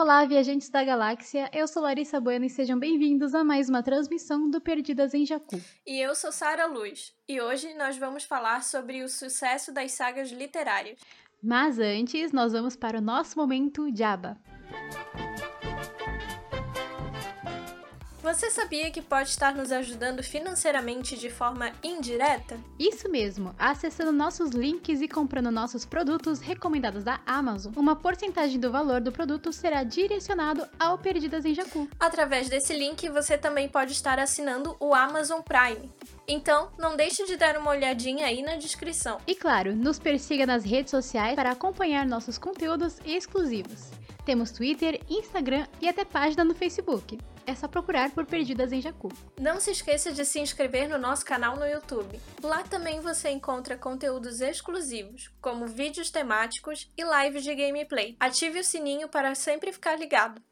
Olá, viajantes da galáxia. Eu sou Larissa Bueno e sejam bem-vindos a mais uma transmissão do Perdidas em Jacu. E eu sou Sara Luz. E hoje nós vamos falar sobre o sucesso das sagas literárias. Mas antes, nós vamos para o nosso momento Jabba. Você sabia que pode estar nos ajudando financeiramente de forma indireta? Isso mesmo, acessando nossos links e comprando nossos produtos recomendados da Amazon, uma porcentagem do valor do produto será direcionado ao Perdidas em Jacu. Através desse link, você também pode estar assinando o Amazon Prime. Então, não deixe de dar uma olhadinha aí na descrição. E claro, nos persiga nas redes sociais para acompanhar nossos conteúdos exclusivos. Temos Twitter, Instagram e até página no Facebook. É só procurar por Perdidas em Jacu. Não se esqueça de se inscrever no nosso canal no YouTube. Lá também você encontra conteúdos exclusivos, como vídeos temáticos e lives de gameplay. Ative o sininho para sempre ficar ligado.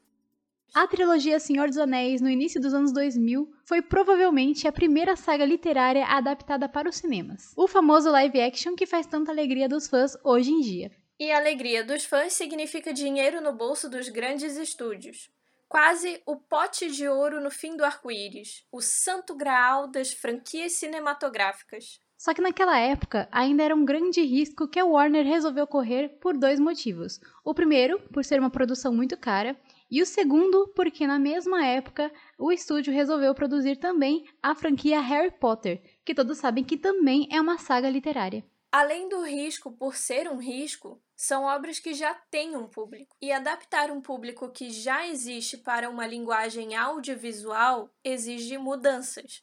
A trilogia Senhor dos Anéis, no início dos anos 2000, foi provavelmente a primeira saga literária adaptada para os cinemas. O famoso live action que faz tanta alegria dos fãs hoje em dia. E a alegria dos fãs significa dinheiro no bolso dos grandes estúdios. Quase o pote de ouro no fim do arco-íris, o santo graal das franquias cinematográficas. Só que naquela época ainda era um grande risco que a Warner resolveu correr por dois motivos. O primeiro, por ser uma produção muito cara, e o segundo, porque na mesma época o estúdio resolveu produzir também a franquia Harry Potter, que todos sabem que também é uma saga literária. Além do risco por ser um risco, são obras que já têm um público. E adaptar um público que já existe para uma linguagem audiovisual exige mudanças.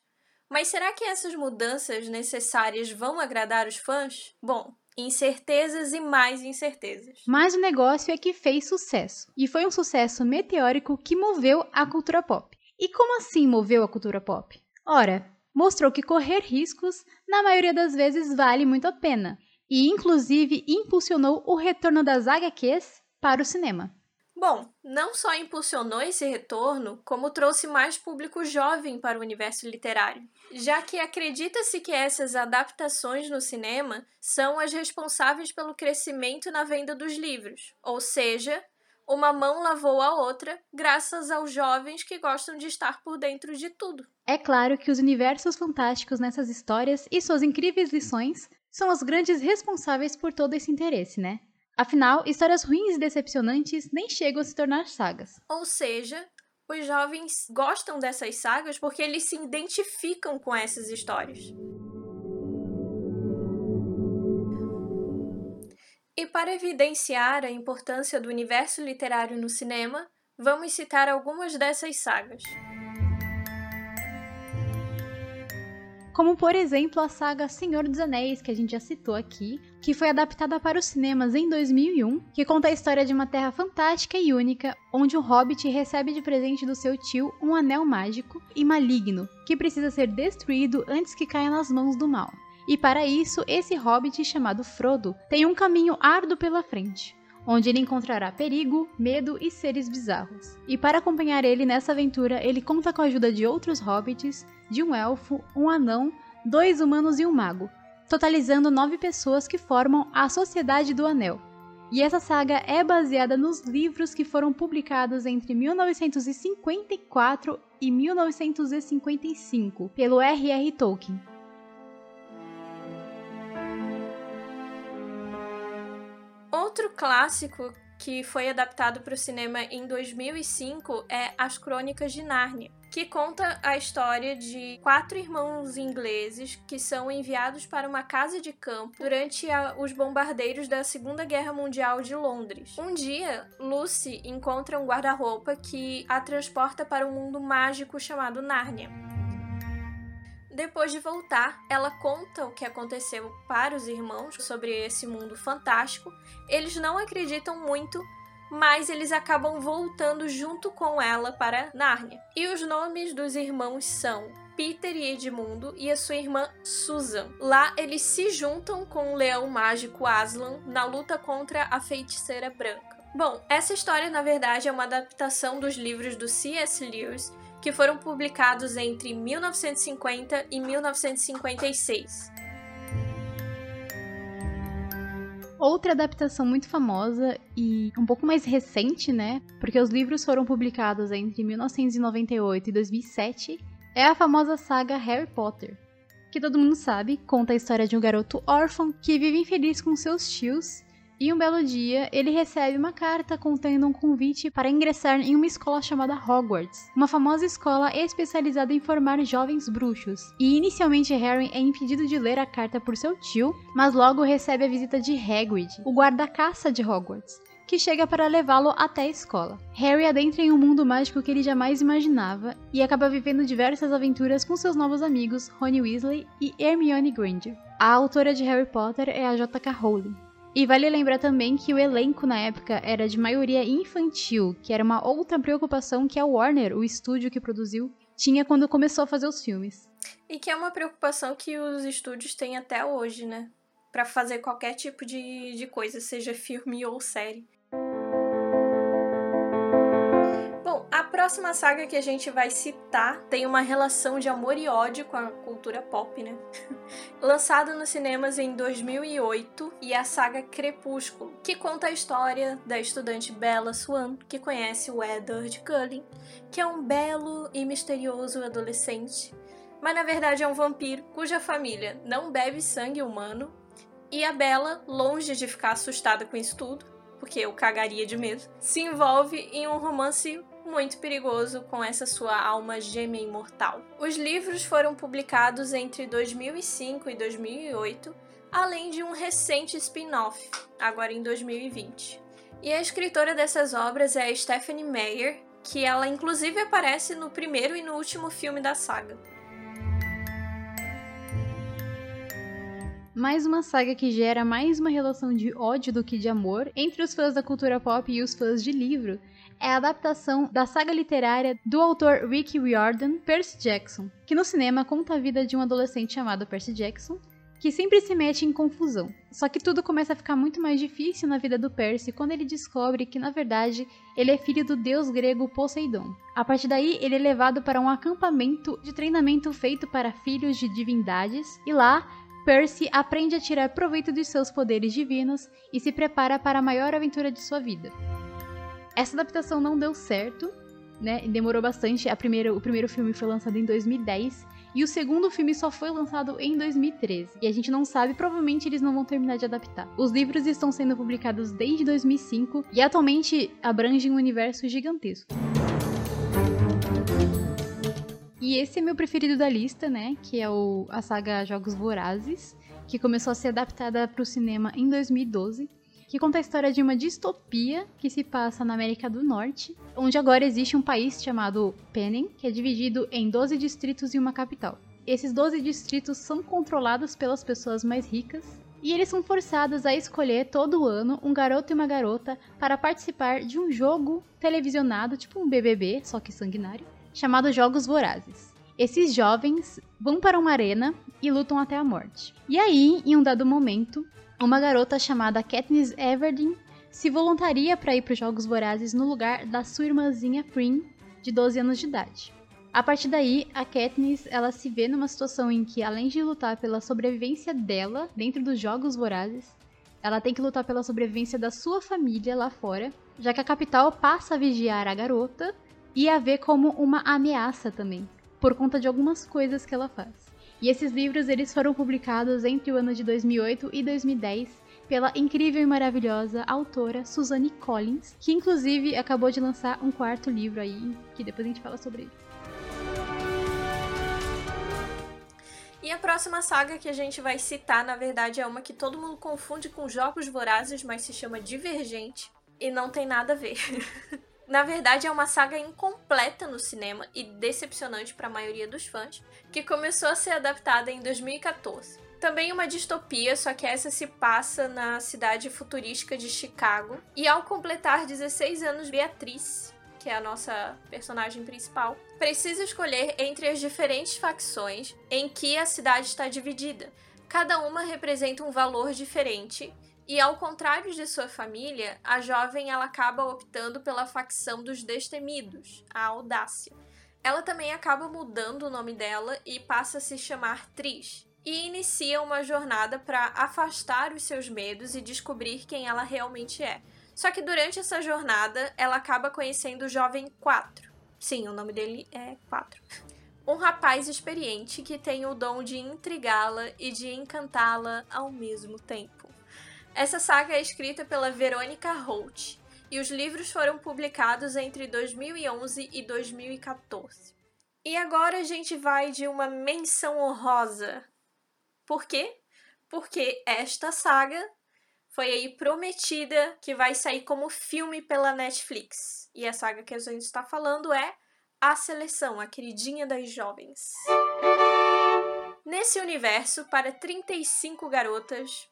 Mas será que essas mudanças necessárias vão agradar os fãs? Bom, incertezas e mais incertezas. Mas o negócio é que fez sucesso. E foi um sucesso meteórico que moveu a cultura pop. E como assim moveu a cultura pop? Ora, mostrou que correr riscos, na maioria das vezes, vale muito a pena, e inclusive impulsionou o retorno das HQs para o cinema. Bom, não só impulsionou esse retorno, como trouxe mais público jovem para o universo literário, já que acredita-se que essas adaptações no cinema são as responsáveis pelo crescimento na venda dos livros, ou seja, uma mão lavou a outra, graças aos jovens que gostam de estar por dentro de tudo. É claro que os universos fantásticos nessas histórias e suas incríveis lições são os grandes responsáveis por todo esse interesse, né? Afinal, histórias ruins e decepcionantes nem chegam a se tornar sagas. Ou seja, os jovens gostam dessas sagas porque eles se identificam com essas histórias. E para evidenciar a importância do universo literário no cinema, vamos citar algumas dessas sagas. Como, por exemplo, a saga Senhor dos Anéis, que a gente já citou aqui, que foi adaptada para os cinemas em 2001, que conta a história de uma terra fantástica e única, onde um hobbit recebe de presente do seu tio um anel mágico e maligno, que precisa ser destruído antes que caia nas mãos do mal. E para isso, esse hobbit chamado Frodo tem um caminho árduo pela frente, onde ele encontrará perigo, medo e seres bizarros. E para acompanhar ele nessa aventura, ele conta com a ajuda de outros hobbits, de um elfo, um anão, dois humanos e um mago, totalizando nove pessoas que formam a Sociedade do Anel. E essa saga é baseada nos livros que foram publicados entre 1954 e 1955 pelo R.R. Tolkien. Outro clássico que foi adaptado para o cinema em 2005 é As Crônicas de Nárnia, que conta a história de quatro irmãos ingleses que são enviados para uma casa de campo durante a, os bombardeiros da Segunda Guerra Mundial de Londres. Um dia, Lucy encontra um guarda-roupa que a transporta para um mundo mágico chamado Nárnia. Depois de voltar, ela conta o que aconteceu para os irmãos sobre esse mundo fantástico. Eles não acreditam muito, mas eles acabam voltando junto com ela para Nárnia. E os nomes dos irmãos são Peter e Edmundo e a sua irmã Susan. Lá eles se juntam com o leão mágico Aslan na luta contra a feiticeira branca. Bom, essa história na verdade é uma adaptação dos livros do C.S. Lewis que foram publicados entre 1950 e 1956. Outra adaptação muito famosa e um pouco mais recente, né? Porque os livros foram publicados entre 1998 e 2007, é a famosa saga Harry Potter. Que todo mundo sabe, conta a história de um garoto órfão que vive infeliz com seus tios e um belo dia, ele recebe uma carta contendo um convite para ingressar em uma escola chamada Hogwarts, uma famosa escola especializada em formar jovens bruxos. E inicialmente Harry é impedido de ler a carta por seu tio, mas logo recebe a visita de Hagrid, o guarda-caça de Hogwarts, que chega para levá-lo até a escola. Harry adentra em um mundo mágico que ele jamais imaginava e acaba vivendo diversas aventuras com seus novos amigos Rony Weasley e Hermione Granger. A autora de Harry Potter é a J.K. Rowling. E vale lembrar também que o elenco na época era de maioria infantil, que era uma outra preocupação que a Warner, o estúdio que produziu, tinha quando começou a fazer os filmes. E que é uma preocupação que os estúdios têm até hoje, né? Para fazer qualquer tipo de, de coisa, seja filme ou série. Próxima saga que a gente vai citar tem uma relação de amor e ódio com a cultura pop, né? Lançada nos cinemas em 2008 e é a saga Crepúsculo, que conta a história da estudante Bella Swan, que conhece o Edward Cullen, que é um belo e misterioso adolescente, mas na verdade é um vampiro cuja família não bebe sangue humano e a Bella, longe de ficar assustada com isso tudo, porque eu cagaria de medo, se envolve em um romance muito perigoso com essa sua alma gêmea imortal. Os livros foram publicados entre 2005 e 2008, além de um recente spin-off, agora em 2020. E a escritora dessas obras é a Stephanie Meyer, que ela inclusive aparece no primeiro e no último filme da saga. Mais uma saga que gera mais uma relação de ódio do que de amor entre os fãs da cultura pop e os fãs de livro, é a adaptação da saga literária do autor Rick Riordan, Percy Jackson, que no cinema conta a vida de um adolescente chamado Percy Jackson, que sempre se mete em confusão. Só que tudo começa a ficar muito mais difícil na vida do Percy quando ele descobre que, na verdade, ele é filho do deus grego Poseidon. A partir daí, ele é levado para um acampamento de treinamento feito para filhos de divindades, e lá, Percy aprende a tirar proveito dos seus poderes divinos e se prepara para a maior aventura de sua vida. Essa adaptação não deu certo, né? Demorou bastante. A primeira, o primeiro filme foi lançado em 2010 e o segundo filme só foi lançado em 2013. E a gente não sabe, provavelmente eles não vão terminar de adaptar. Os livros estão sendo publicados desde 2005 e atualmente abrangem um universo gigantesco. E esse é meu preferido da lista, né? Que é o, a saga Jogos Vorazes, que começou a ser adaptada para o cinema em 2012 que conta a história de uma distopia que se passa na América do Norte, onde agora existe um país chamado Penem, que é dividido em 12 distritos e uma capital. Esses 12 distritos são controlados pelas pessoas mais ricas e eles são forçados a escolher todo ano um garoto e uma garota para participar de um jogo televisionado, tipo um BBB, só que sanguinário, chamado Jogos Vorazes. Esses jovens vão para uma arena e lutam até a morte. E aí, em um dado momento, uma garota chamada Katniss Everdeen se voluntaria para ir para os Jogos Vorazes no lugar da sua irmãzinha Prim, de 12 anos de idade. A partir daí, a Katniss ela se vê numa situação em que, além de lutar pela sobrevivência dela dentro dos Jogos Vorazes, ela tem que lutar pela sobrevivência da sua família lá fora, já que a capital passa a vigiar a garota e a ver como uma ameaça também, por conta de algumas coisas que ela faz. E esses livros eles foram publicados entre o ano de 2008 e 2010 pela incrível e maravilhosa autora Suzanne Collins, que inclusive acabou de lançar um quarto livro aí, que depois a gente fala sobre ele. E a próxima saga que a gente vai citar, na verdade, é uma que todo mundo confunde com Jogos Vorazes, mas se chama Divergente e não tem nada a ver. Na verdade, é uma saga incompleta no cinema e decepcionante para a maioria dos fãs, que começou a ser adaptada em 2014. Também uma distopia, só que essa se passa na cidade futurística de Chicago. E ao completar 16 anos, Beatriz, que é a nossa personagem principal, precisa escolher entre as diferentes facções em que a cidade está dividida. Cada uma representa um valor diferente e ao contrário de sua família, a jovem ela acaba optando pela facção dos destemidos, a Audácia. Ela também acaba mudando o nome dela e passa a se chamar Tris. e inicia uma jornada para afastar os seus medos e descobrir quem ela realmente é. Só que durante essa jornada, ela acaba conhecendo o jovem 4. Sim, o nome dele é 4. Um rapaz experiente que tem o dom de intrigá-la e de encantá-la ao mesmo tempo. Essa saga é escrita pela Verônica Holt e os livros foram publicados entre 2011 e 2014. E agora a gente vai de uma menção honrosa. Por quê? Porque esta saga foi aí prometida que vai sair como filme pela Netflix. E a saga que a gente está falando é A Seleção, a queridinha das jovens. Nesse universo, para 35 garotas,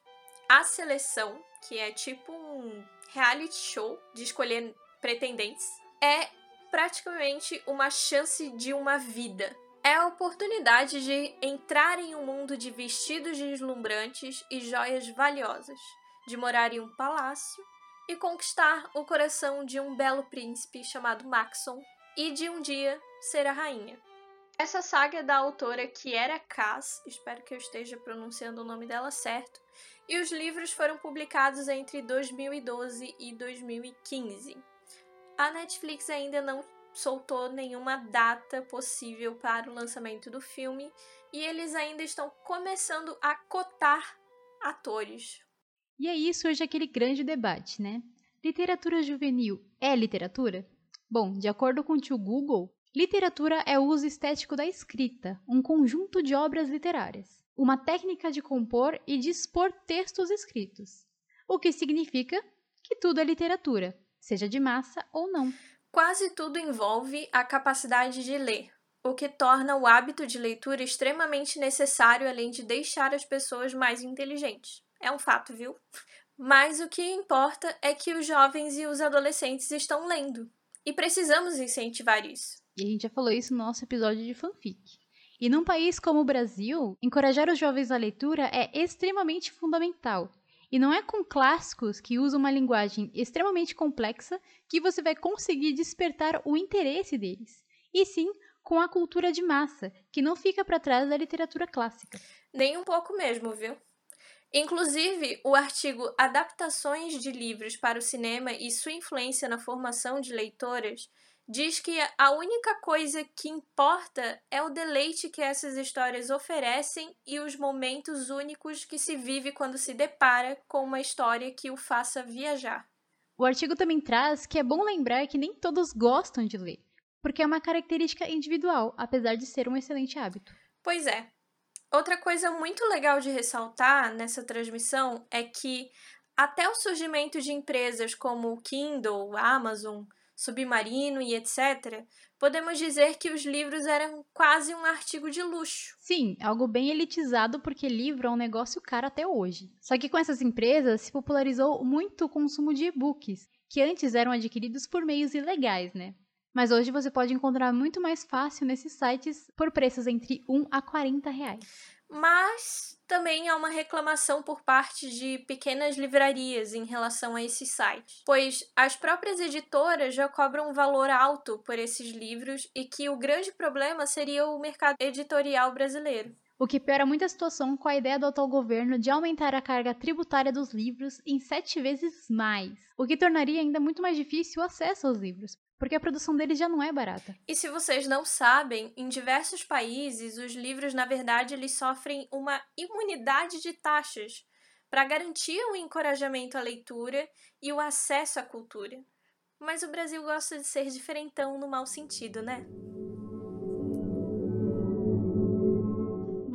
A Seleção, que é tipo um reality show de escolher pretendentes, é praticamente uma chance de uma vida. É a oportunidade de entrar em um mundo de vestidos deslumbrantes e joias valiosas, de morar em um palácio e conquistar o coração de um belo príncipe chamado Maxon e de um dia ser a rainha. Essa saga é da autora Kiera Kass, espero que eu esteja pronunciando o nome dela certo, e os livros foram publicados entre 2012 e 2015. A Netflix ainda não soltou nenhuma data possível para o lançamento do filme e eles ainda estão começando a cotar atores. E aí surge aquele grande debate, né? Literatura juvenil é literatura? Bom, de acordo com o tio Google, literatura é o uso estético da escrita, um conjunto de obras literárias uma técnica de compor e dispor textos escritos, o que significa que tudo é literatura, seja de massa ou não. Quase tudo envolve a capacidade de ler, o que torna o hábito de leitura extremamente necessário, além de deixar as pessoas mais inteligentes. É um fato, viu? Mas o que importa é que os jovens e os adolescentes estão lendo. E precisamos incentivar isso. E a gente já falou isso no nosso episódio de fanfic. E num país como o Brasil, encorajar os jovens à leitura é extremamente fundamental. E não é com clássicos que usam uma linguagem extremamente complexa que você vai conseguir despertar o interesse deles. E sim com a cultura de massa, que não fica para trás da literatura clássica. Nem um pouco mesmo, viu? Inclusive, o artigo Adaptações de livros para o cinema e sua influência na formação de leitoras diz que a única coisa que importa é o deleite que essas histórias oferecem e os momentos únicos que se vive quando se depara com uma história que o faça viajar. O artigo também traz que é bom lembrar que nem todos gostam de ler, porque é uma característica individual, apesar de ser um excelente hábito. Pois é. Outra coisa muito legal de ressaltar nessa transmissão é que até o surgimento de empresas como o Kindle, Amazon, submarino e etc., podemos dizer que os livros eram quase um artigo de luxo. Sim, algo bem elitizado porque livro é um negócio caro até hoje. Só que com essas empresas se popularizou muito o consumo de e-books, que antes eram adquiridos por meios ilegais, né? Mas hoje você pode encontrar muito mais fácil nesses sites por preços entre 1 a 40 reais. Mas também há uma reclamação por parte de pequenas livrarias em relação a esses sites, pois as próprias editoras já cobram um valor alto por esses livros e que o grande problema seria o mercado editorial brasileiro. O que piora muito a situação com a ideia do atual governo de aumentar a carga tributária dos livros em sete vezes mais, o que tornaria ainda muito mais difícil o acesso aos livros, porque a produção deles já não é barata. E se vocês não sabem, em diversos países os livros, na verdade, eles sofrem uma imunidade de taxas para garantir o encorajamento à leitura e o acesso à cultura. Mas o Brasil gosta de ser diferentão no mau sentido, né?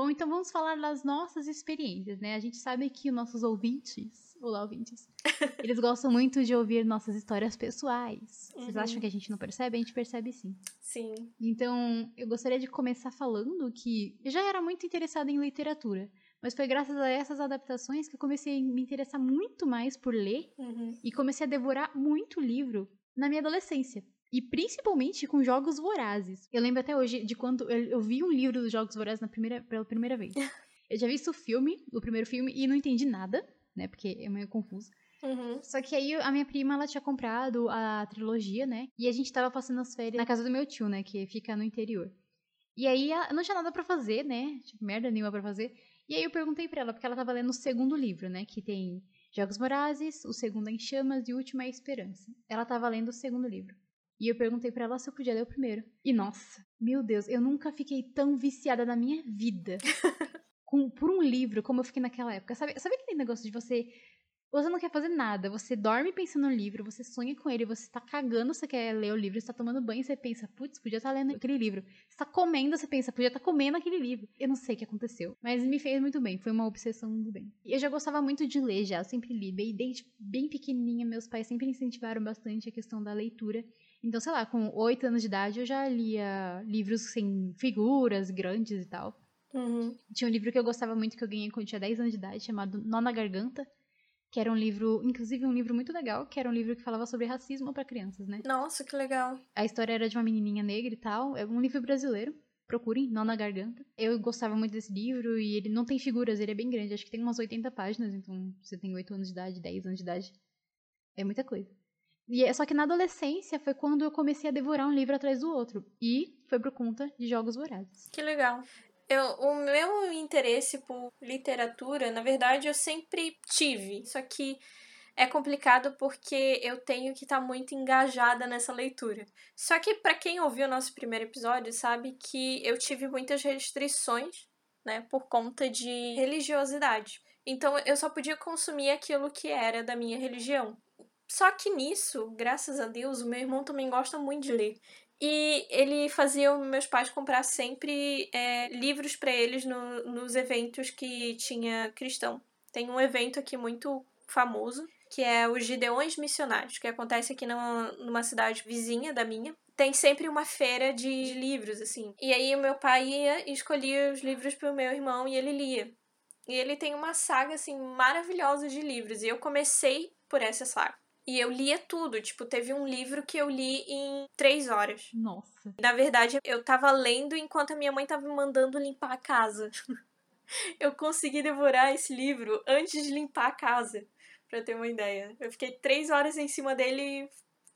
Bom, então vamos falar das nossas experiências, né? A gente sabe que os nossos ouvintes Olá, ouvintes. Eles gostam muito de ouvir nossas histórias pessoais. Vocês uhum. acham que a gente não percebe? A gente percebe sim. Sim. Então, eu gostaria de começar falando que eu já era muito interessada em literatura. Mas foi graças a essas adaptações que eu comecei a me interessar muito mais por ler uhum. e comecei a devorar muito livro na minha adolescência. E principalmente com jogos vorazes. Eu lembro até hoje de quando eu, eu vi um livro dos Jogos Vorazes na primeira, pela primeira vez. Eu já vi o filme, o primeiro filme, e não entendi nada né? Porque é meio confuso. Uhum. Só que aí a minha prima, ela tinha comprado a trilogia, né? E a gente tava passando as férias na casa do meu tio, né? Que fica no interior. E aí não tinha nada para fazer, né? Tipo, merda nenhuma pra fazer. E aí eu perguntei para ela, porque ela tava lendo o segundo livro, né? Que tem Jogos Vorazes, o segundo é Em Chamas e o último é Esperança. Ela tava lendo o segundo livro. E eu perguntei para ela se eu podia ler o primeiro. E nossa, meu Deus, eu nunca fiquei tão viciada na minha vida com, por um livro como eu fiquei naquela época. Sabe, sabe aquele negócio de você você não quer fazer nada, você dorme pensando no livro, você sonha com ele, você tá cagando, você quer ler o livro, você tá tomando banho, você pensa, putz, podia estar tá lendo aquele livro. Você tá comendo, você pensa, podia estar tá comendo aquele livro. Eu não sei o que aconteceu, mas me fez muito bem, foi uma obsessão do bem. E eu já gostava muito de ler já, eu sempre li, desde bem pequenininha, meus pais sempre incentivaram bastante a questão da leitura. Então, sei lá, com oito anos de idade eu já lia livros sem figuras grandes e tal. Uhum. Tinha um livro que eu gostava muito que eu ganhei quando eu tinha 10 anos de idade, chamado Nó na Garganta, que era um livro, inclusive um livro muito legal, que era um livro que falava sobre racismo para crianças, né? Nossa, que legal. A história era de uma menininha negra e tal, é um livro brasileiro. Procurem, Nó na Garganta. Eu gostava muito desse livro e ele não tem figuras, ele é bem grande, acho que tem umas 80 páginas, então você tem 8 anos de idade, 10 anos de idade. É muita coisa. E é, só que na adolescência foi quando eu comecei a devorar um livro atrás do outro. E foi por conta de Jogos Vorazes. Que legal. Eu, o meu interesse por literatura, na verdade, eu sempre tive. Só que é complicado porque eu tenho que estar tá muito engajada nessa leitura. Só que para quem ouviu o nosso primeiro episódio, sabe que eu tive muitas restrições, né, por conta de religiosidade. Então eu só podia consumir aquilo que era da minha religião. Só que nisso, graças a Deus, o meu irmão também gosta muito de ler. E ele fazia meus pais comprar sempre é, livros para eles no, nos eventos que tinha cristão. Tem um evento aqui muito famoso, que é os Gideões Missionários, que acontece aqui numa, numa cidade vizinha da minha. Tem sempre uma feira de livros, assim. E aí o meu pai ia e escolhia os livros para o meu irmão e ele lia. E ele tem uma saga, assim, maravilhosa de livros. E eu comecei por essa saga. E eu lia tudo. Tipo, teve um livro que eu li em três horas. Nossa. Na verdade, eu tava lendo enquanto a minha mãe tava me mandando limpar a casa. eu consegui devorar esse livro antes de limpar a casa, pra ter uma ideia. Eu fiquei três horas em cima dele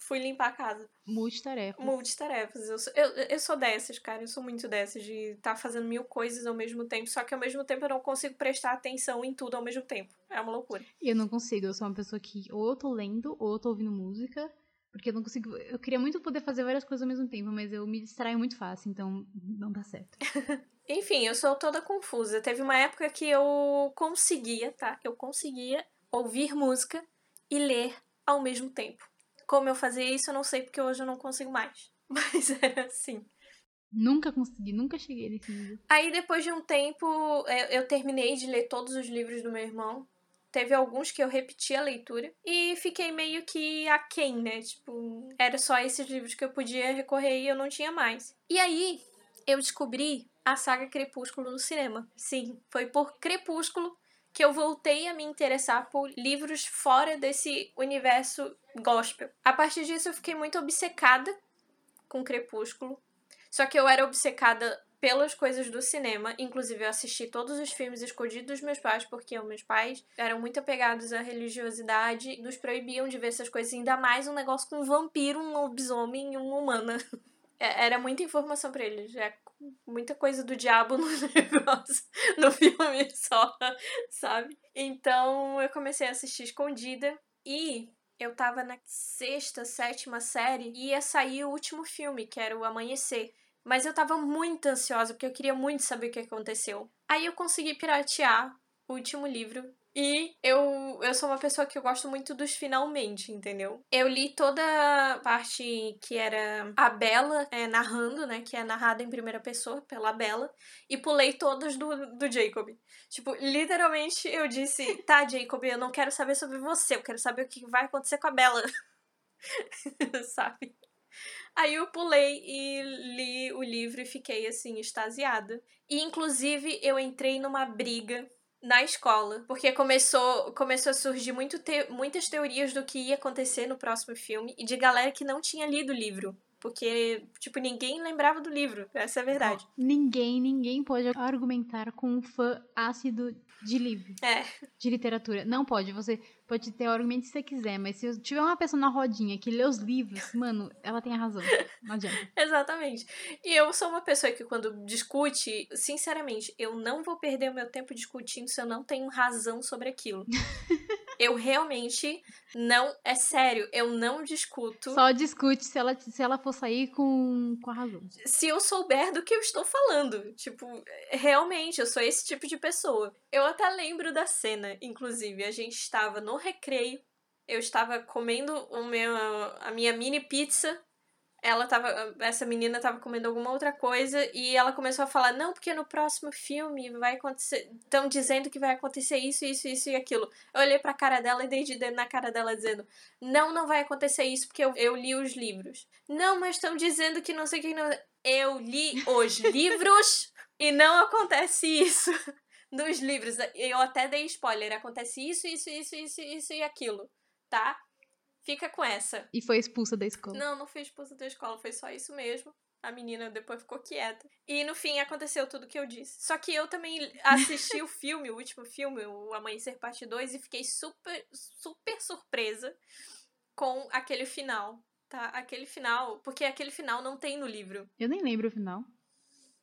fui limpar a casa. Multitarefas. Multitarefas. Eu sou, eu, eu sou dessas, cara. Eu sou muito dessas, de estar tá fazendo mil coisas ao mesmo tempo. Só que ao mesmo tempo eu não consigo prestar atenção em tudo ao mesmo tempo. É uma loucura. Eu não consigo. Eu sou uma pessoa que ou eu tô lendo ou eu tô ouvindo música. Porque eu não consigo. Eu queria muito poder fazer várias coisas ao mesmo tempo, mas eu me distraio muito fácil, então não dá certo. Enfim, eu sou toda confusa. Teve uma época que eu conseguia, tá? Eu conseguia ouvir música e ler ao mesmo tempo. Como eu fazia isso, eu não sei porque hoje eu não consigo mais. Mas era assim. Nunca consegui, nunca cheguei nesse nível. Aí depois de um tempo, eu terminei de ler todos os livros do meu irmão. Teve alguns que eu repeti a leitura e fiquei meio que aquém, né? Tipo, era só esses livros que eu podia recorrer e eu não tinha mais. E aí eu descobri a saga Crepúsculo no cinema. Sim, foi por Crepúsculo que eu voltei a me interessar por livros fora desse universo gospel. A partir disso eu fiquei muito obcecada com Crepúsculo. Só que eu era obcecada pelas coisas do cinema, inclusive eu assisti todos os filmes escondidos dos meus pais, porque os meus pais eram muito apegados à religiosidade, nos proibiam de ver essas coisas, ainda mais um negócio com um vampiro, um lobisomem e uma humana. É, era muita informação para eles. É muita coisa do diabo no negócio, no filme só, sabe? Então eu comecei a assistir escondida e eu tava na sexta, sétima série e ia sair o último filme, que era o Amanhecer. Mas eu tava muito ansiosa porque eu queria muito saber o que aconteceu. Aí eu consegui piratear o último livro e eu, eu sou uma pessoa que eu gosto muito dos finalmente, entendeu? Eu li toda a parte que era a Bella é, narrando, né? Que é narrada em primeira pessoa pela Bella. E pulei todas do, do Jacob. Tipo, literalmente eu disse: tá, Jacob, eu não quero saber sobre você, eu quero saber o que vai acontecer com a Bella. Sabe? Aí eu pulei e li o livro e fiquei assim, extasiada. E inclusive eu entrei numa briga na escola, porque começou, começou a surgir muito te, muitas teorias do que ia acontecer no próximo filme e de galera que não tinha lido o livro. Porque, tipo, ninguém lembrava do livro. Essa é a verdade. Ninguém, ninguém pode argumentar com um fã ácido de livro, É. de literatura. Não pode, você pode ter o argumento que você quiser, mas se tiver uma pessoa na rodinha que lê os livros, mano, ela tem a razão. Não adianta. Exatamente. E eu sou uma pessoa que, quando discute, sinceramente, eu não vou perder o meu tempo discutindo se eu não tenho razão sobre aquilo. eu realmente não. É sério, eu não discuto. Só discute se ela, se ela for sair com, com a razão. Se eu souber do que eu estou falando. Tipo, realmente, eu sou esse tipo de pessoa. Eu até lembro da cena, inclusive. A gente estava no recreio. Eu estava comendo o meu, a minha mini pizza ela tava. Essa menina tava comendo alguma outra coisa e ela começou a falar: não, porque no próximo filme vai acontecer. Estão dizendo que vai acontecer isso, isso, isso e aquilo. Eu olhei pra cara dela e dei de dedo na cara dela dizendo: não, não vai acontecer isso porque eu, eu li os livros. Não, mas estão dizendo que não sei o que. Não... Eu li os livros e não acontece isso nos livros. Eu até dei spoiler: acontece isso, isso, isso, isso, isso e aquilo, tá? Fica com essa. E foi expulsa da escola. Não, não fui expulsa da escola, foi só isso mesmo. A menina depois ficou quieta. E no fim aconteceu tudo que eu disse. Só que eu também assisti o filme, o último filme, o Amanhecer Parte 2, e fiquei super, super surpresa com aquele final. Tá? Aquele final. Porque aquele final não tem no livro. Eu nem lembro o final.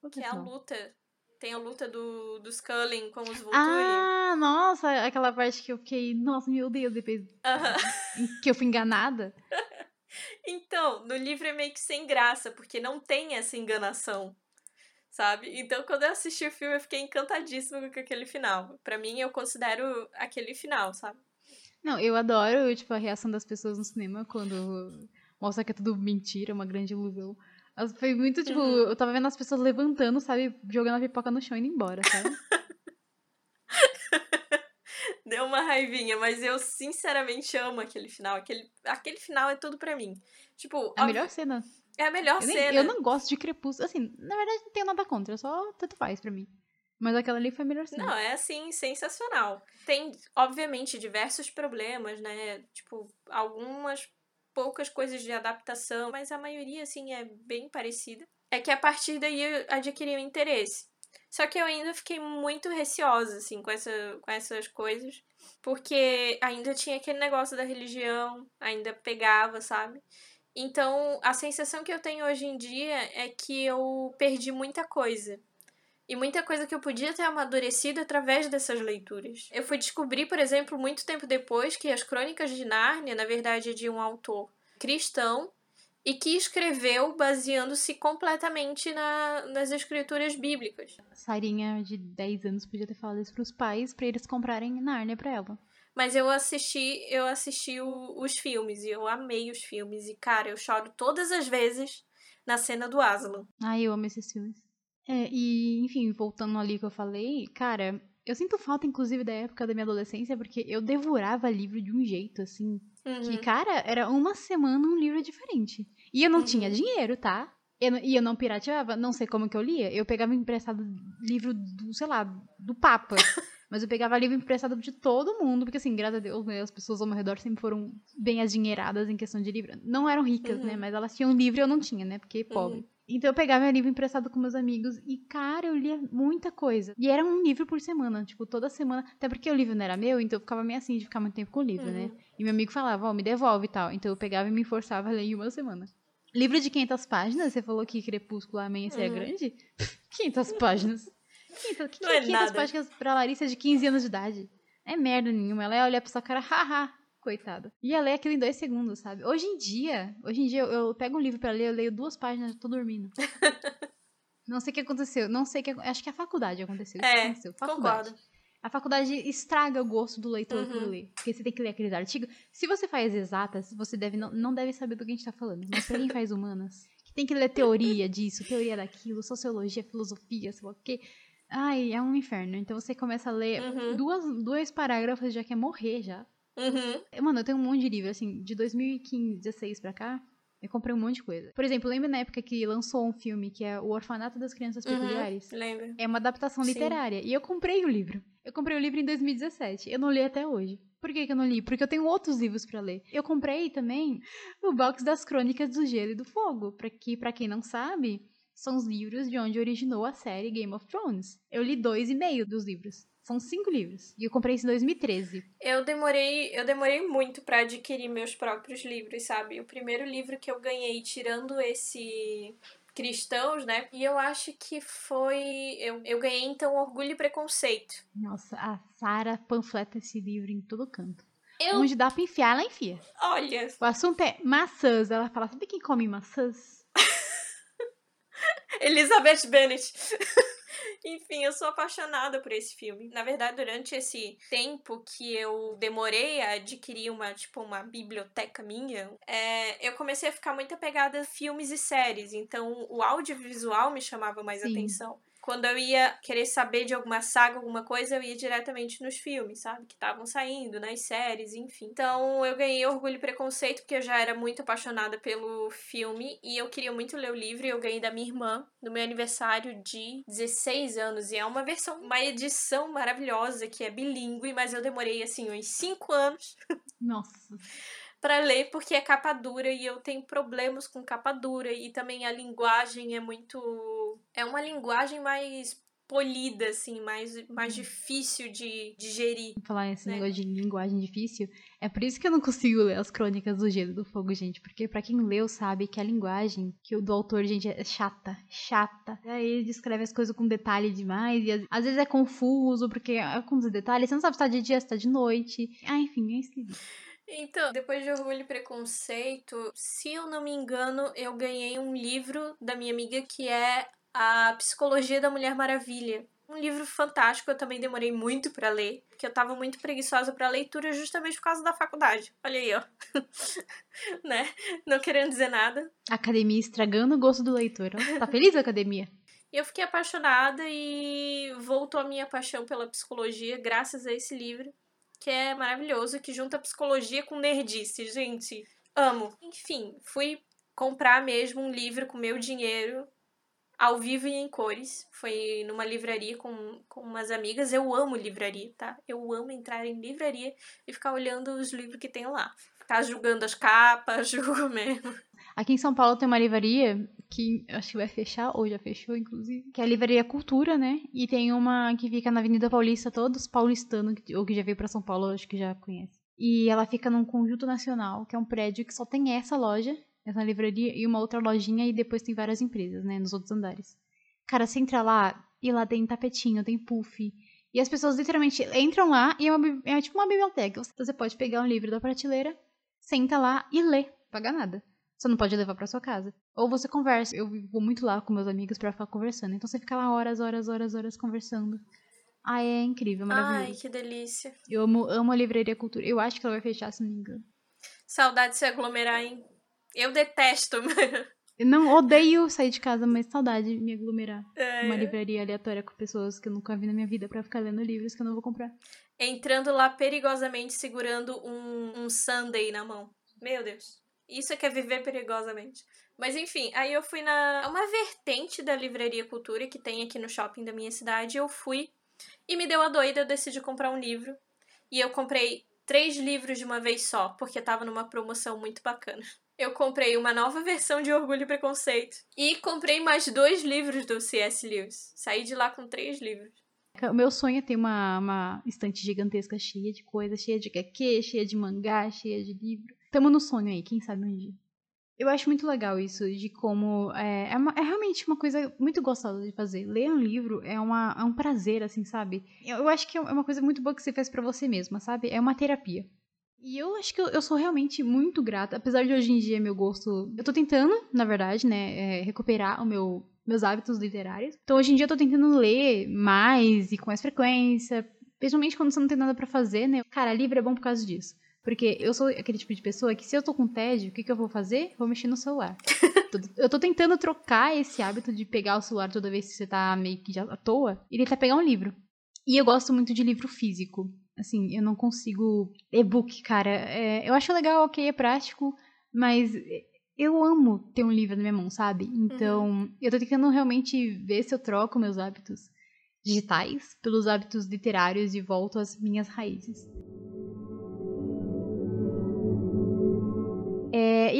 O que é a luta tem a luta do, do Sculling com os Volturi. Ah, nossa, aquela parte que eu fiquei, nossa, meu Deus, depois uh -huh. que eu fui enganada. então, no livro é meio que sem graça, porque não tem essa enganação, sabe? Então, quando eu assisti o filme, eu fiquei encantadíssima com aquele final. Para mim, eu considero aquele final, sabe? Não, eu adoro, tipo, a reação das pessoas no cinema quando mostra que é tudo mentira, uma grande ilusão. Foi muito, tipo, uhum. eu tava vendo as pessoas levantando, sabe? Jogando a pipoca no chão e indo embora, sabe? Deu uma raivinha, mas eu sinceramente amo aquele final. Aquele, aquele final é tudo pra mim. Tipo, a, a melhor cena. É a melhor eu cena. Nem, eu não gosto de Crepúsculo. Assim, na verdade, não tenho nada contra, só tanto faz pra mim. Mas aquela ali foi a melhor cena. Não, é assim, sensacional. Tem, obviamente, diversos problemas, né? Tipo, algumas poucas coisas de adaptação, mas a maioria, assim, é bem parecida. É que a partir daí eu adquiri um interesse. Só que eu ainda fiquei muito receosa, assim, com, essa, com essas coisas, porque ainda tinha aquele negócio da religião, ainda pegava, sabe? Então, a sensação que eu tenho hoje em dia é que eu perdi muita coisa. E muita coisa que eu podia ter amadurecido através dessas leituras. Eu fui descobrir, por exemplo, muito tempo depois, que as Crônicas de Nárnia, na verdade, é de um autor cristão e que escreveu baseando-se completamente na, nas escrituras bíblicas. Sarinha, de 10 anos, podia ter falado isso pros pais para eles comprarem Nárnia pra ela. Mas eu assisti, eu assisti o, os filmes e eu amei os filmes. E, cara, eu choro todas as vezes na cena do Aslan. Ai, eu amo esses filmes. É, e, enfim, voltando ali que eu falei, cara, eu sinto falta, inclusive, da época da minha adolescência, porque eu devorava livro de um jeito, assim. Uhum. Que, cara, era uma semana um livro diferente. E eu não uhum. tinha dinheiro, tá? Eu, e eu não pirateava, não sei como que eu lia. Eu pegava emprestado livro do, sei lá, do Papa. Mas eu pegava livro emprestado de todo mundo, porque assim, graças a Deus, né, as pessoas ao meu redor sempre foram bem adinheiradas em questão de livro. Não eram ricas, né, uhum. né? Mas elas tinham livro e eu não tinha, né? Porque pobre. Então eu pegava meu livro emprestado com meus amigos e, cara, eu lia muita coisa. E era um livro por semana, tipo, toda semana. Até porque o livro não era meu, então eu ficava meio assim de ficar muito tempo com o livro, né? uhum. né? E meu amigo falava, ó, oh, me devolve e tal. Então eu pegava e me forçava a ler em uma semana. Livro de 500 páginas, você falou que Crepúsculo Amanhecer é uhum. é grande? 500 páginas. 500, que, não é 500 nada. páginas pra Larissa de 15 anos de idade? É merda nenhuma. Ela ia olhar pra sua cara, haha, coitada. Ia ler aquilo em dois segundos, sabe? Hoje em dia, hoje em dia eu, eu pego um livro para ler, eu leio duas páginas, tô dormindo. não sei o que aconteceu, não sei o que acho que a faculdade aconteceu. É, aconteceu. Faculdade. concordo. A faculdade estraga o gosto do leitor uhum. por ler. Porque você tem que ler aqueles artigos. Se você faz exatas, você deve, não, não deve saber do que a gente tá falando. Mas pra quem faz humanas, que tem que ler teoria disso, teoria daquilo, sociologia, filosofia, sei lá o quê. Ai, é um inferno. Então você começa a ler uhum. duas, dois parágrafos já quer morrer já. Uhum. Mano, eu tenho um monte de livro, assim, de 2015, 16 pra cá, eu comprei um monte de coisa. Por exemplo, lembra na época que lançou um filme que é O Orfanato das Crianças uhum, Peculiares? Lembro. É uma adaptação Sim. literária. E eu comprei o livro. Eu comprei o livro em 2017. Eu não li até hoje. Por que, que eu não li? Porque eu tenho outros livros para ler. Eu comprei também o box das Crônicas do Gelo e do Fogo, para que, para quem não sabe, são os livros de onde originou a série Game of Thrones. Eu li dois e meio dos livros São cinco livros. E eu comprei esse em 2013. Eu demorei, eu demorei muito para adquirir meus próprios livros, sabe? O primeiro livro que eu ganhei, tirando esse cristãos, né? E eu acho que foi. Eu, eu ganhei então Orgulho e Preconceito. Nossa, a Sara panfleta esse livro em todo canto. Eu... Onde dá pra enfiar, ela enfia. Olha. O assunto é maçãs. Ela fala: sabe quem come maçãs? Elizabeth Bennet. Enfim, eu sou apaixonada por esse filme. Na verdade, durante esse tempo que eu demorei a adquirir uma, tipo, uma biblioteca minha, é, eu comecei a ficar muito apegada a filmes e séries. Então, o audiovisual me chamava mais Sim. atenção quando eu ia querer saber de alguma saga, alguma coisa, eu ia diretamente nos filmes, sabe? Que estavam saindo, nas séries, enfim. Então eu ganhei Orgulho e Preconceito, porque eu já era muito apaixonada pelo filme e eu queria muito ler o livro e eu ganhei da minha irmã no meu aniversário de 16 anos. E é uma versão, uma edição maravilhosa que é bilíngue, mas eu demorei assim uns 5 anos. Nossa para ler porque é capa dura e eu tenho problemas com capa dura e também a linguagem é muito é uma linguagem mais polida assim, mais mais uhum. difícil de digerir. Falar esse né? negócio de linguagem difícil, é por isso que eu não consigo ler as crônicas do Gelo do Fogo, gente, porque para quem leu sabe que a linguagem que o do autor, gente, é chata, chata. Aí ele descreve as coisas com detalhe demais e às, vezes é confuso porque é com os detalhes, você não sabe se tá de dia, se tá de noite. Ah, enfim, é esquisito. Então, depois de Orgulho e Preconceito, se eu não me engano, eu ganhei um livro da minha amiga que é A Psicologia da Mulher Maravilha. Um livro fantástico, eu também demorei muito para ler, porque eu tava muito preguiçosa para leitura justamente por causa da faculdade. Olha aí, ó. né? Não querendo dizer nada. Academia estragando o gosto do leitor. Tá feliz, academia? E eu fiquei apaixonada e voltou a minha paixão pela psicologia graças a esse livro que é maravilhoso, que junta psicologia com nerdice, gente. Amo. Enfim, fui comprar mesmo um livro com meu dinheiro, ao vivo e em cores. Foi numa livraria com, com umas amigas. Eu amo livraria, tá? Eu amo entrar em livraria e ficar olhando os livros que tem lá. Ficar julgando as capas, julgo mesmo. Aqui em São Paulo tem uma livraria que acho que vai fechar, ou já fechou, inclusive, que é a Livraria Cultura, né? E tem uma que fica na Avenida Paulista, todos paulistanos, ou que já veio para São Paulo, acho que já conhece. E ela fica num conjunto nacional, que é um prédio que só tem essa loja, essa livraria, e uma outra lojinha, e depois tem várias empresas, né, nos outros andares. Cara, você entra lá, e lá tem tapetinho, tem puff, e as pessoas literalmente entram lá, e é, uma, é tipo uma biblioteca. Você pode pegar um livro da prateleira, senta lá e lê, paga nada. Você não pode levar para sua casa. Ou você conversa. Eu vou muito lá com meus amigos para ficar conversando. Então você fica lá horas, horas, horas, horas conversando. Ah, é incrível, maravilhoso. Ai, que delícia. Eu amo, amo a livraria cultura. Eu acho que ela vai fechar, se não me engano. Saudade de se aglomerar, hein? Eu detesto. Eu não odeio sair de casa, mas saudade de me aglomerar. É. Uma livraria aleatória com pessoas que eu nunca vi na minha vida para ficar lendo livros que eu não vou comprar. Entrando lá perigosamente segurando um, um Sunday na mão. Meu Deus. Isso é que é viver perigosamente. Mas enfim, aí eu fui na. Uma vertente da Livraria Cultura que tem aqui no shopping da minha cidade. Eu fui e me deu a doida, eu decidi comprar um livro. E eu comprei três livros de uma vez só, porque tava numa promoção muito bacana. Eu comprei uma nova versão de Orgulho e Preconceito. E comprei mais dois livros do C.S. Lewis. Saí de lá com três livros. O meu sonho é ter uma, uma estante gigantesca cheia de coisas, cheia de HQ, cheia de mangá, cheia de livro. Tamo no sonho aí, quem sabe um dia. Eu acho muito legal isso, de como. É, é, uma, é, realmente uma coisa muito gostosa de fazer. Ler um livro é, uma, é um prazer, assim, sabe? Eu, eu acho que é uma coisa muito boa que você faz para você mesma, sabe? É uma terapia. E eu acho que eu, eu, sou realmente muito grata, apesar de hoje em dia meu gosto. Eu tô tentando, na verdade, né, é, recuperar o meu, meus hábitos literários. Então hoje em dia eu tô tentando ler mais e com mais frequência, principalmente quando você não tem nada para fazer, né? Cara, livro é bom por causa disso. Porque eu sou aquele tipo de pessoa que se eu tô com tédio, o que, que eu vou fazer? Vou mexer no celular. eu tô tentando trocar esse hábito de pegar o celular toda vez que você tá meio que já à toa e tentar pegar um livro. E eu gosto muito de livro físico. Assim, eu não consigo. E-book, cara. É, eu acho legal, ok, é prático, mas eu amo ter um livro na minha mão, sabe? Então, uhum. eu tô tentando realmente ver se eu troco meus hábitos digitais pelos hábitos literários e volto às minhas raízes.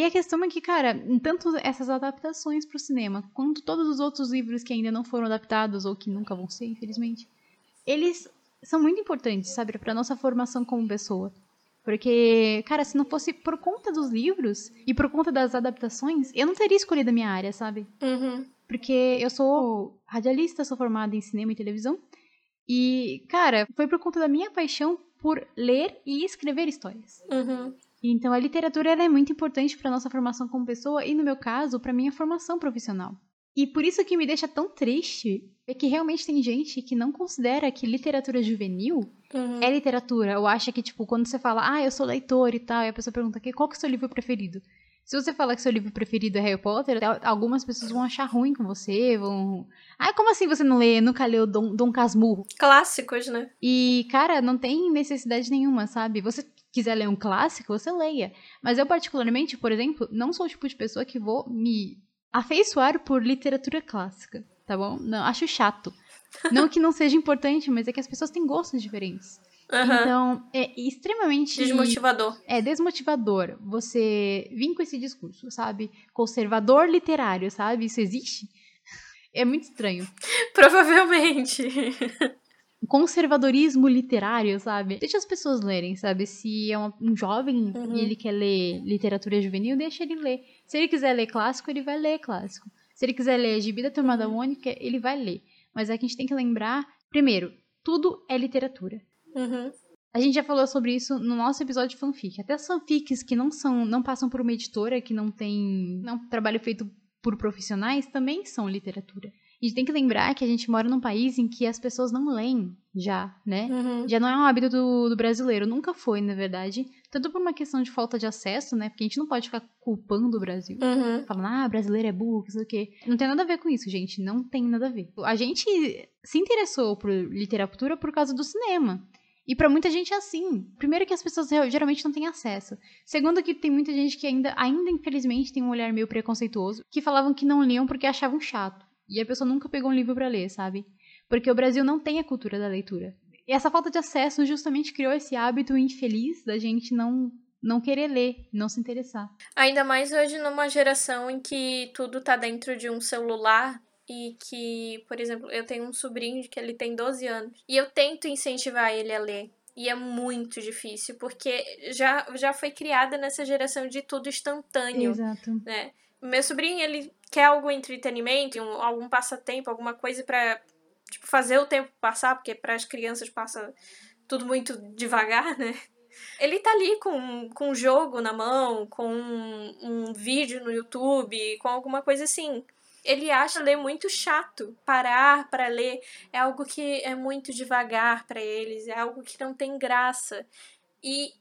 A questão é que, cara, tanto essas adaptações para o cinema, quanto todos os outros livros que ainda não foram adaptados ou que nunca vão ser, infelizmente, eles são muito importantes, sabe, para nossa formação como pessoa. Porque, cara, se não fosse por conta dos livros e por conta das adaptações, eu não teria escolhido a minha área, sabe? Uhum. Porque eu sou radialista, sou formada em cinema e televisão. E, cara, foi por conta da minha paixão por ler e escrever histórias. Uhum. Então, a literatura é muito importante para nossa formação como pessoa e, no meu caso, para minha formação profissional. E por isso que me deixa tão triste é que realmente tem gente que não considera que literatura juvenil Uhum. é literatura. Ou acha que, tipo, quando você fala, ah, eu sou leitor e tal, e a pessoa pergunta qual que é o seu livro preferido? Se você falar que seu livro preferido é Harry Potter, algumas pessoas vão achar ruim com você, vão. Ah, como assim você não lê, nunca leu Dom, Dom Casmurro? Clássicos, né? E, cara, não tem necessidade nenhuma, sabe? Você quiser ler um clássico, você leia. Mas eu, particularmente, por exemplo, não sou o tipo de pessoa que vou me afeiçoar por literatura clássica, tá bom? Não, acho chato. Não que não seja importante, mas é que as pessoas têm gostos diferentes. Uhum. Então, é extremamente. Desmotivador. É desmotivador você vir com esse discurso, sabe? Conservador literário, sabe? Isso existe? É muito estranho. Provavelmente. Conservadorismo literário, sabe? Deixa as pessoas lerem, sabe? Se é um, um jovem Uhum. e ele quer ler literatura juvenil, deixa ele ler. Se ele quiser ler clássico, ele vai ler clássico. Se ele quiser ler Gibi da Turma da Mônica, ele vai ler. Mas é que a gente tem que lembrar, primeiro, tudo é literatura. Uhum. A gente já falou sobre isso no nosso episódio de fanfic. Até as fanfics que não são, não passam por uma editora, que não tem, não trabalho feito por profissionais, também são literatura. E a gente tem que lembrar que a gente mora num país em que as pessoas não leem já, né? Uhum. Já não é um hábito do, do brasileiro, nunca foi, na verdade. Tanto por uma questão de falta de acesso, né? Porque a gente não pode ficar culpando o Brasil. Uhum. Falando, ah, brasileiro é burro, que sei o quê. Não tem nada a ver com isso, gente. Não tem nada a ver. A gente se interessou por literatura por causa do cinema. E pra muita gente é assim. Primeiro que as pessoas geralmente não têm acesso. Segundo que tem muita gente que ainda, ainda infelizmente tem um olhar meio preconceituoso, que falavam que não liam porque achavam chato. E a pessoa nunca pegou um livro pra ler, sabe? Porque o Brasil não tem a cultura da leitura. E essa falta de acesso justamente criou esse hábito infeliz da gente não não querer ler, não se interessar. Ainda mais hoje numa geração em que tudo tá dentro de um celular e que, por exemplo, eu tenho um sobrinho que ele tem 12 anos e eu tento incentivar ele a ler. E é muito difícil, porque já, já foi criada nessa geração de tudo instantâneo, Exato. né? Meu sobrinho, ele quer algum entretenimento, um- algum passatempo, alguma coisa pra tipo, fazer o tempo passar, porque para as crianças passa tudo muito devagar, né? Ele tá ali com, com um jogo na mão, com um, um vídeo no YouTube, com alguma coisa assim. Ele acha ler muito chato. Parar para ler é algo que é muito devagar para eles, é algo que não tem graça. E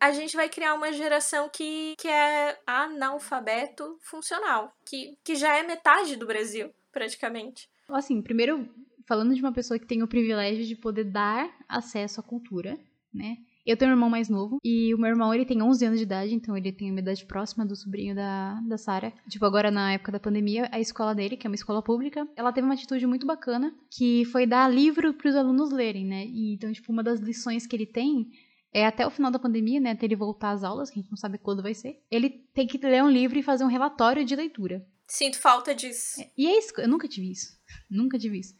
a gente vai criar uma geração que, que é analfabeto funcional, que, que já é metade do Brasil, praticamente. Assim, primeiro, falando de uma pessoa que tem o privilégio de poder dar acesso à cultura, né? Eu tenho um irmão mais novo e o meu irmão, ele tem 11 anos de idade, então ele tem uma idade próxima do sobrinho da, da Sara. Tipo, agora na época da pandemia, a escola dele, que é uma escola pública, ela teve uma atitude muito bacana, que foi dar livro para os alunos lerem, né? E, então, tipo, uma das lições que ele tem é até o final da pandemia, né, até ele voltar às aulas, que a gente não sabe quando vai ser, ele tem que ler um livro e fazer um relatório de leitura. Sinto falta disso. E é isso, eu nunca tive isso. Nunca tive isso.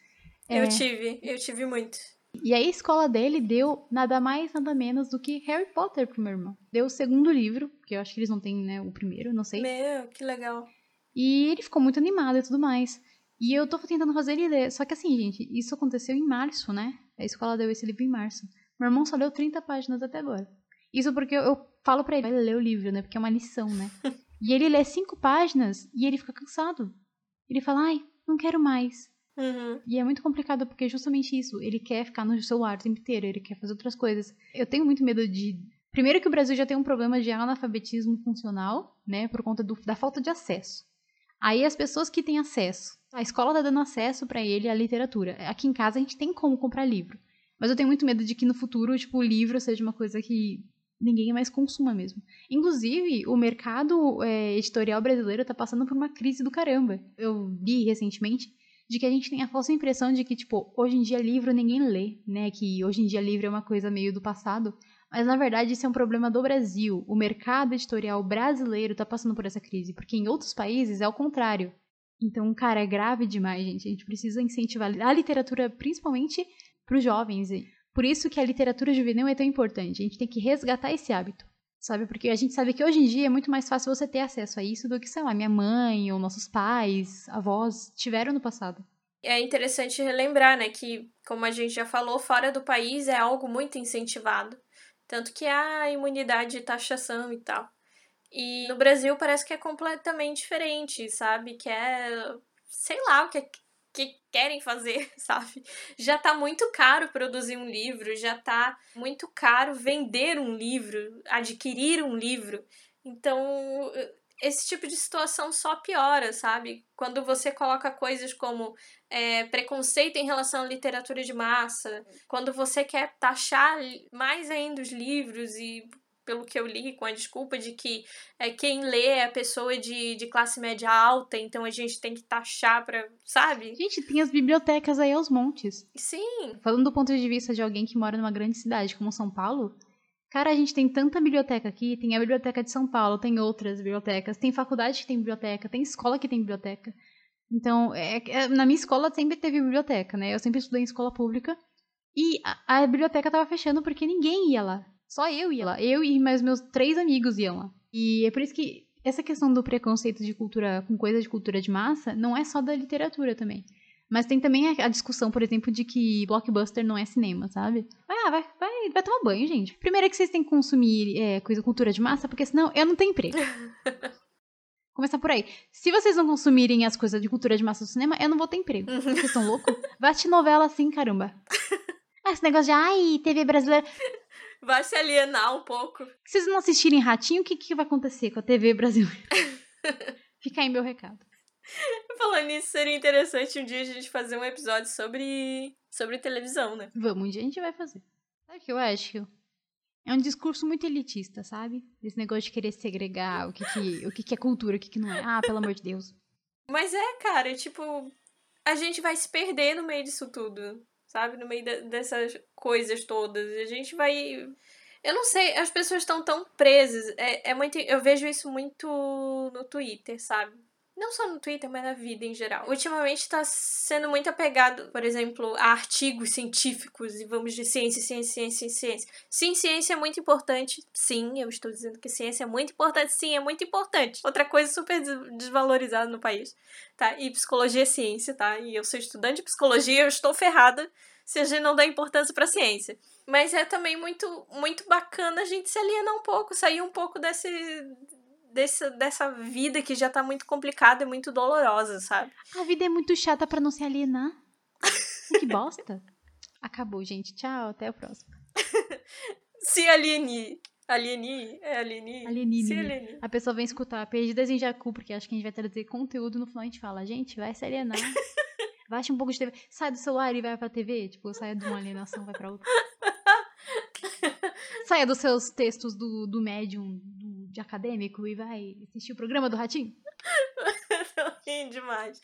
É. Eu tive, eu tive muito. E aí a escola dele deu nada mais, nada menos do que Harry Potter pro meu irmão. Deu o segundo livro, que eu acho que eles não têm, né, o primeiro, não sei. Meu, que legal. E ele ficou muito animado e tudo mais. E eu tô tentando fazer ele ler. Só que assim, gente, isso aconteceu em março, né? A escola deu esse livro em março. Meu irmão só leu 30 páginas até agora. Isso porque eu, eu falo pra ele, vai ler o livro, né? Porque é uma lição, né? e ele lê cinco páginas e ele fica cansado. Ele fala, ai, não quero mais. Uhum. E é muito complicado porque é justamente isso. Ele quer ficar no celular o tempo inteiro, ele quer fazer outras coisas. Eu tenho muito medo de. Primeiro que o Brasil já tem um problema de analfabetismo funcional, né? Por conta do- da falta de acesso. Aí as pessoas que têm acesso. A escola tá dando acesso pra ele à literatura. Aqui em casa a gente tem como comprar livro. Mas eu tenho muito medo de que no futuro, tipo, o livro seja uma coisa que ninguém mais consuma mesmo. Inclusive, o mercado é, editorial brasileiro tá passando por uma crise do caramba. Eu li recentemente de que a gente tem a falsa impressão de que, tipo, hoje em dia livro ninguém lê, né? Que hoje em dia livro é uma coisa meio do passado. Mas na verdade isso é um problema do Brasil. O mercado editorial brasileiro tá passando por essa crise, porque em outros países é o contrário. Então, cara, é grave demais, gente. A gente precisa incentivar a literatura, principalmente pros jovens. Por isso que a literatura juvenil é tão importante. A gente tem que resgatar esse hábito. Sabe? Porque a gente sabe que hoje em dia é muito mais fácil você ter acesso a isso do que, sei lá, minha mãe ou nossos pais, avós tiveram no passado. É interessante relembrar, né, que, como a gente já falou, fora do país é algo muito incentivado. Tanto que há imunidade de taxação e tal. E no Brasil parece que é completamente diferente, sabe? Que é. Sei lá o que, é, que querem fazer, sabe? Já tá muito caro produzir um livro, já tá muito caro vender um livro, adquirir um livro. Então, esse tipo de situação só piora, sabe? Quando você coloca coisas como é, preconceito em relação à literatura de massa, quando você quer taxar mais ainda os livros e pelo que eu li, com a desculpa de que é, quem lê é pessoa de, de classe média alta, então a gente tem que taxar pra. Sabe? Gente, tem as bibliotecas aí aos montes. Sim. Falando do ponto de vista de alguém que mora numa grande cidade como São Paulo, cara, a gente tem tanta biblioteca aqui, tem a biblioteca de São Paulo, tem outras bibliotecas, tem faculdade que tem biblioteca, tem escola que tem biblioteca. Então, é, é, na minha escola sempre teve biblioteca, né? Eu sempre estudei em escola pública. E a, a biblioteca tava fechando porque ninguém ia lá. Só eu ia lá. Eu e mais meus três amigos iam lá. E é por isso que essa questão do preconceito de cultura com coisa de cultura de massa não é só da literatura também. Mas tem também a, discussão, por exemplo, de que blockbuster não é cinema, sabe? Ah, vai, vai, vai tomar banho, gente. Primeiro é que vocês têm que consumir é, coisa cultura de massa, porque senão eu não tenho emprego. Começar por aí. Se vocês não consumirem as coisas de cultura de massa do cinema, eu não vou ter emprego. Vocês estão loucos? Vai assistir novela assim, caramba. Ah, esse negócio de, ai, TV brasileira vai se alienar um pouco. Se vocês não assistirem Ratinho, o que, que vai acontecer com a TV brasileira? Fica aí meu recado. Falando nisso, seria interessante um dia a gente fazer um episódio sobre, sobre televisão, né? Vamos, um dia a gente vai fazer. Sabe o que eu acho? É um discurso muito elitista, sabe? Esse negócio de querer segregar o que, que, o que, que é cultura, o que, que não é. Ah, pelo amor de Deus. Mas é, cara, tipo, a gente vai se perder no meio disso tudo sabe? No meio de, dessas coisas todas. A gente vai. Eu não sei, as pessoas estão tão presas. É, é muito, eu vejo isso muito no Twitter, sabe? Não só no Twitter, mas na vida em geral. Ultimamente está sendo muito apegado, por exemplo, a artigos científicos e vamos de ciência, ciência, ciência, ciência. Sim, ciência é muito importante. Sim, eu estou dizendo que ciência é muito importante. Sim, é muito importante. Outra coisa super desvalorizada no país, tá? E psicologia é ciência, tá? E eu sou estudante de psicologia, eu estou ferrada se a gente não dá importância para ciência. Mas é também muito muito bacana a gente se alienar um pouco, sair um pouco desse desse, dessa vida que já tá muito complicada e muito dolorosa, sabe? A vida é muito chata para não se alienar. que bosta. Acabou, gente. Tchau, até o próximo. se aliene. Alieni? É alieni? Alieni. Se alieni. A pessoa vem escutar Perdidas em Jacu, porque acho que a gente vai trazer conteúdo no final a gente fala, gente, vai se alienar. Baixa um pouco de TV. Sai do celular e vai pra TV. Tipo, sai de uma alienação, vai pra outra. Saia dos seus textos do, do médium de acadêmico e vai assistir o programa do Ratinho. Tô demais.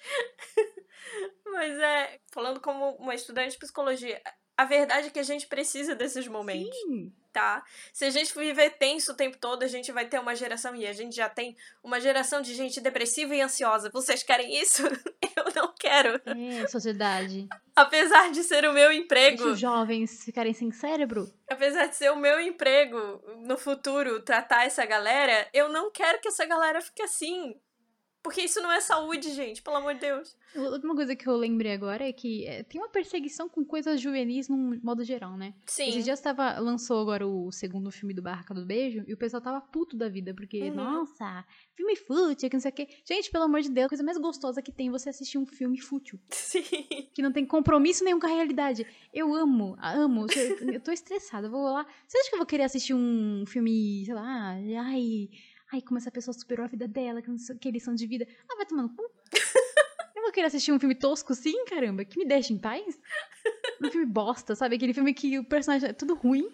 Mas é, falando como uma estudante de psicologia, a verdade é que a gente precisa desses momentos. Sim tá? Se a gente viver tenso o tempo todo, a gente vai ter uma geração, e a gente já tem uma geração de gente depressiva e ansiosa. Vocês querem isso? Eu não quero. É, sociedade. Apesar de ser o meu emprego. Deixa os jovens ficarem sem cérebro. Apesar de ser o meu emprego no futuro tratar essa galera, eu não quero que essa galera fique assim. Porque isso não é saúde, gente, pelo amor de Deus. Uma coisa que eu lembrei agora é que é, tem uma perseguição com coisas juvenis no modo geral, né? Sim. Esse dia estava, lançou agora o segundo filme do Barraca do Beijo e o pessoal tava puto da vida, porque, uhum. nossa, filme fútil, que não sei o quê. Gente, pelo amor de Deus, a coisa mais gostosa que tem é você assistir um filme fútil. Sim. Que não tem compromisso nenhum com a realidade. Eu amo, amo. Eu tô estressada, eu vou lá. Você acha que eu vou querer assistir um filme, sei lá, ai Ai, como essa pessoa superou a vida dela, que, não sei, que lição de vida. Ah, vai tomando cu. Eu vou querer assistir um filme tosco sim, caramba, que me deixa em paz. Um filme bosta, sabe? Aquele filme que o personagem é tudo ruim.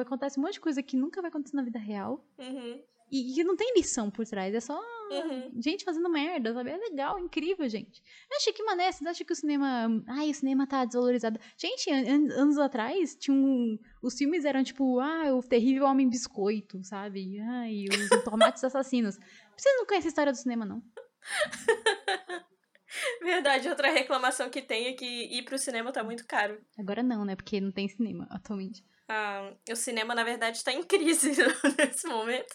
Acontece um monte de coisa que nunca vai acontecer na vida real. Uhum. E, e não tem lição por trás, é só uhum. gente fazendo merda, sabe? É legal, incrível, gente. Achei que mané, vocês acham que o cinema. Ai, o cinema tá desvalorizado. Gente, an anos atrás, tinha um, os filmes eram tipo, ah, o terrível homem biscoito, sabe? Ai, os tomates assassinos. Vocês não conhecem a história do cinema, não. Verdade, outra reclamação que tem é que ir pro cinema tá muito caro. Agora não, né? Porque não tem cinema atualmente. Ah, o cinema, na verdade, está em crise nesse momento.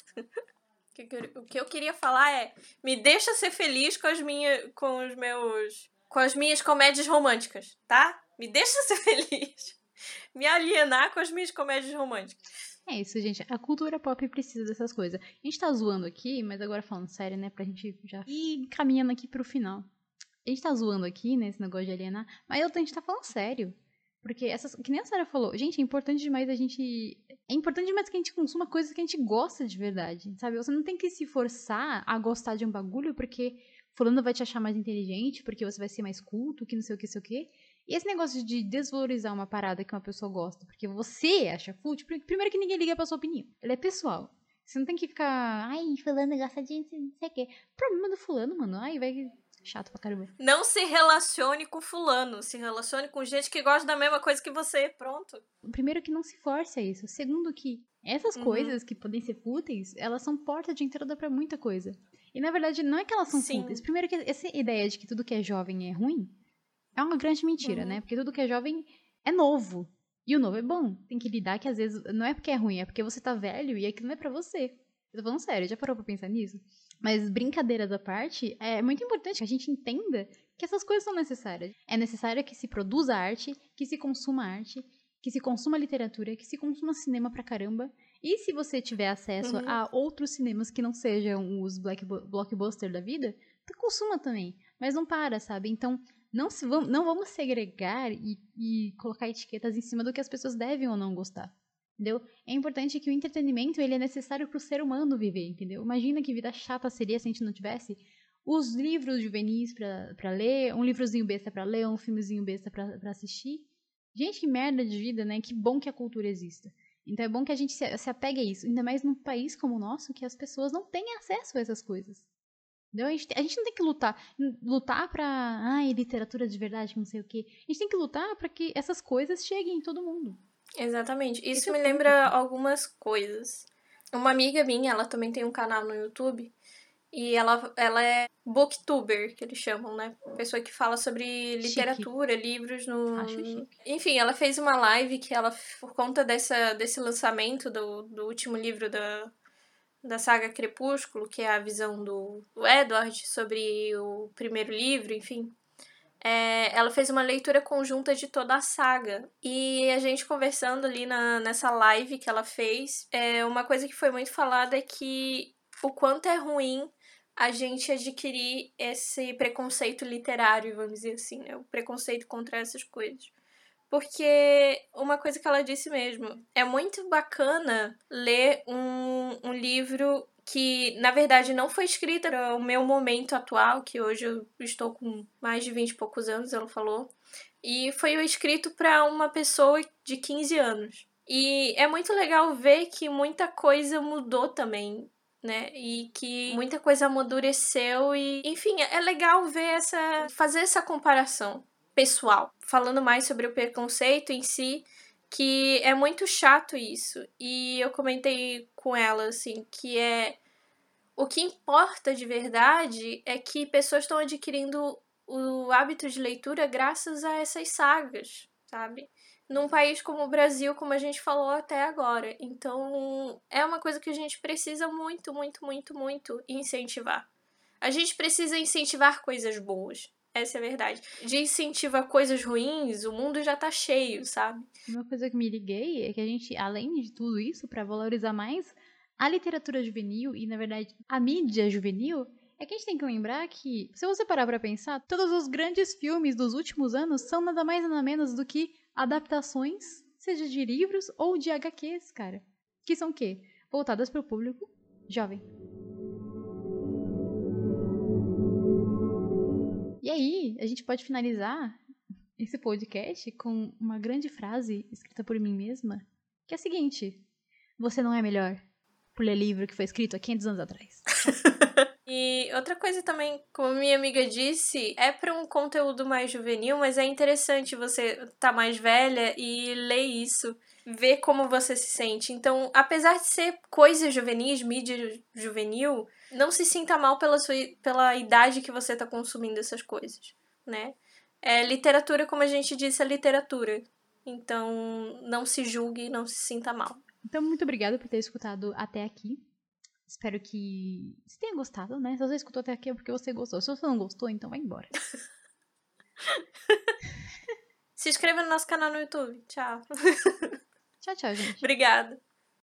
O que eu queria falar é: me deixa ser feliz com as minhas. com os meus. com as minhas comédias românticas, tá? Me deixa ser feliz. Me alienar com as minhas comédias românticas. É isso, gente. A cultura pop precisa dessas coisas. A gente tá zoando aqui, mas agora falando sério, né? Pra gente já ir caminhando aqui pro final. A gente tá zoando aqui, né? Esse negócio de alienar, mas a gente tá falando sério. Porque essas. Que nem a Sarah falou, gente, é importante demais a gente. É importante demais que a gente consuma coisas que a gente gosta de verdade. Sabe? Você não tem que se forçar a gostar de um bagulho porque fulano vai te achar mais inteligente, porque você vai ser mais culto, que não sei o que, sei o que. E esse negócio de desvalorizar uma parada que uma pessoa gosta, porque você acha fútil, primeiro que ninguém liga pra sua opinião. Ela é pessoal. Você não tem que ficar, ai, fulano gosta de não sei o quê. Problema do fulano, mano. Ai, vai chato pra caramba. Não se relacione com fulano, se relacione com gente que gosta da mesma coisa que você, pronto. Primeiro que não se force a isso. Segundo que essas uhum. coisas que podem ser fúteis, elas são porta de entrada para muita coisa. E na verdade não é que elas são Sim. fúteis. Primeiro que essa ideia de que tudo que é jovem é ruim, é uma grande mentira, uhum. né? Porque tudo que é jovem é novo. E o novo é bom. Tem que lidar que às vezes não é porque é ruim, é porque você tá velho e aquilo não é para você. Eu tô falando sério, já parou pra pensar nisso? Mas brincadeiras à parte, é muito importante que a gente entenda que essas coisas são necessárias. É necessário que se produza arte, que se consuma arte, que se consuma literatura, que se consuma cinema pra caramba. E se você tiver acesso uhum. a outros cinemas que não sejam os black blockbuster da vida, tu consuma também. Mas não para, sabe? Então, não, se, não vamos segregar e, e colocar etiquetas em cima do que as pessoas devem ou não gostar. Entendeu? É importante que o entretenimento ele é necessário para o ser humano viver, entendeu? Imagina que vida chata seria se a gente não tivesse os livros juvenis para ler, um livrozinho besta para ler, um filmezinho besta para assistir. Gente, que merda de vida, né? Que bom que a cultura exista. Então é bom que a gente se, se apegue a isso, ainda mais num país como o nosso, que as pessoas não têm acesso a essas coisas. Entendeu? A gente, a gente não tem que lutar, lutar pra, ai, literatura de verdade, não sei o quê. A gente tem que lutar para que essas coisas cheguem em todo mundo. Exatamente. Isso Esse é me lembra algumas coisas. Uma amiga minha, ela também tem um canal no YouTube. E ela, ela é booktuber, que eles chamam, né? Pessoa que fala sobre literatura, chique. livros no. Acho chique. Enfim, ela fez uma live que ela, por conta dessa, desse lançamento do, do último livro da, da saga Crepúsculo, que é a visão do, do Edward sobre o primeiro livro, enfim. É, ela fez uma leitura conjunta de toda a saga. E a gente conversando ali na, nessa live que ela fez, é, uma coisa que foi muito falada é que o quanto é ruim a gente adquirir esse preconceito literário, vamos dizer assim, né? O preconceito contra essas coisas. Porque uma coisa que ela disse mesmo, é muito bacana ler um, um livro que, na verdade, não foi escrito para o meu momento atual, que hoje eu estou com mais de 20 e poucos anos, ela falou. E foi escrito para uma pessoa de 15 anos. E é muito legal ver que muita coisa mudou também, né? E que muita coisa amadureceu e, enfim, é legal ver essa fazer essa comparação pessoal, falando mais sobre o preconceito em si, que é muito chato isso. E eu comentei com ela assim que é o que importa de verdade é que pessoas estão adquirindo o hábito de leitura graças a essas sagas, sabe? Num país como o Brasil, como a gente falou até agora. Então, é uma coisa que a gente precisa muito, muito, muito, muito incentivar. A gente precisa incentivar coisas boas. Essa é a verdade. De incentivo a coisas ruins, o mundo já tá cheio, sabe? Uma coisa que me liguei é que a gente, além de tudo isso, para valorizar mais a literatura juvenil e, na verdade, a mídia juvenil, é que a gente tem que lembrar que, se você parar pra pensar, todos os grandes filmes dos últimos anos são nada mais nada menos do que adaptações, seja de livros ou de HQs, cara. Que são o quê? Voltadas para o público jovem. E aí, a gente pode finalizar esse podcast com uma grande frase escrita por mim mesma, que é a seguinte: Você não é melhor por ler livro que foi escrito há 500 anos atrás. E outra coisa também, como minha amiga disse, é para um conteúdo mais juvenil, mas é interessante você tá mais velha e ler isso, ver como você se sente. Então, apesar de ser coisas juvenis, mídia juvenil, não se sinta mal pela, sua, pela idade que você tá consumindo essas coisas. né? É, literatura, como a gente disse, é literatura. Então, não se julgue, não se sinta mal. Então, muito obrigada por ter escutado até aqui. Espero que você tenha gostado, né? Se você escutou até aqui é porque você gostou. Se você não gostou, então vai embora. Se inscreva no nosso canal no YouTube. Tchau. Tchau, tchau, gente. Obrigada.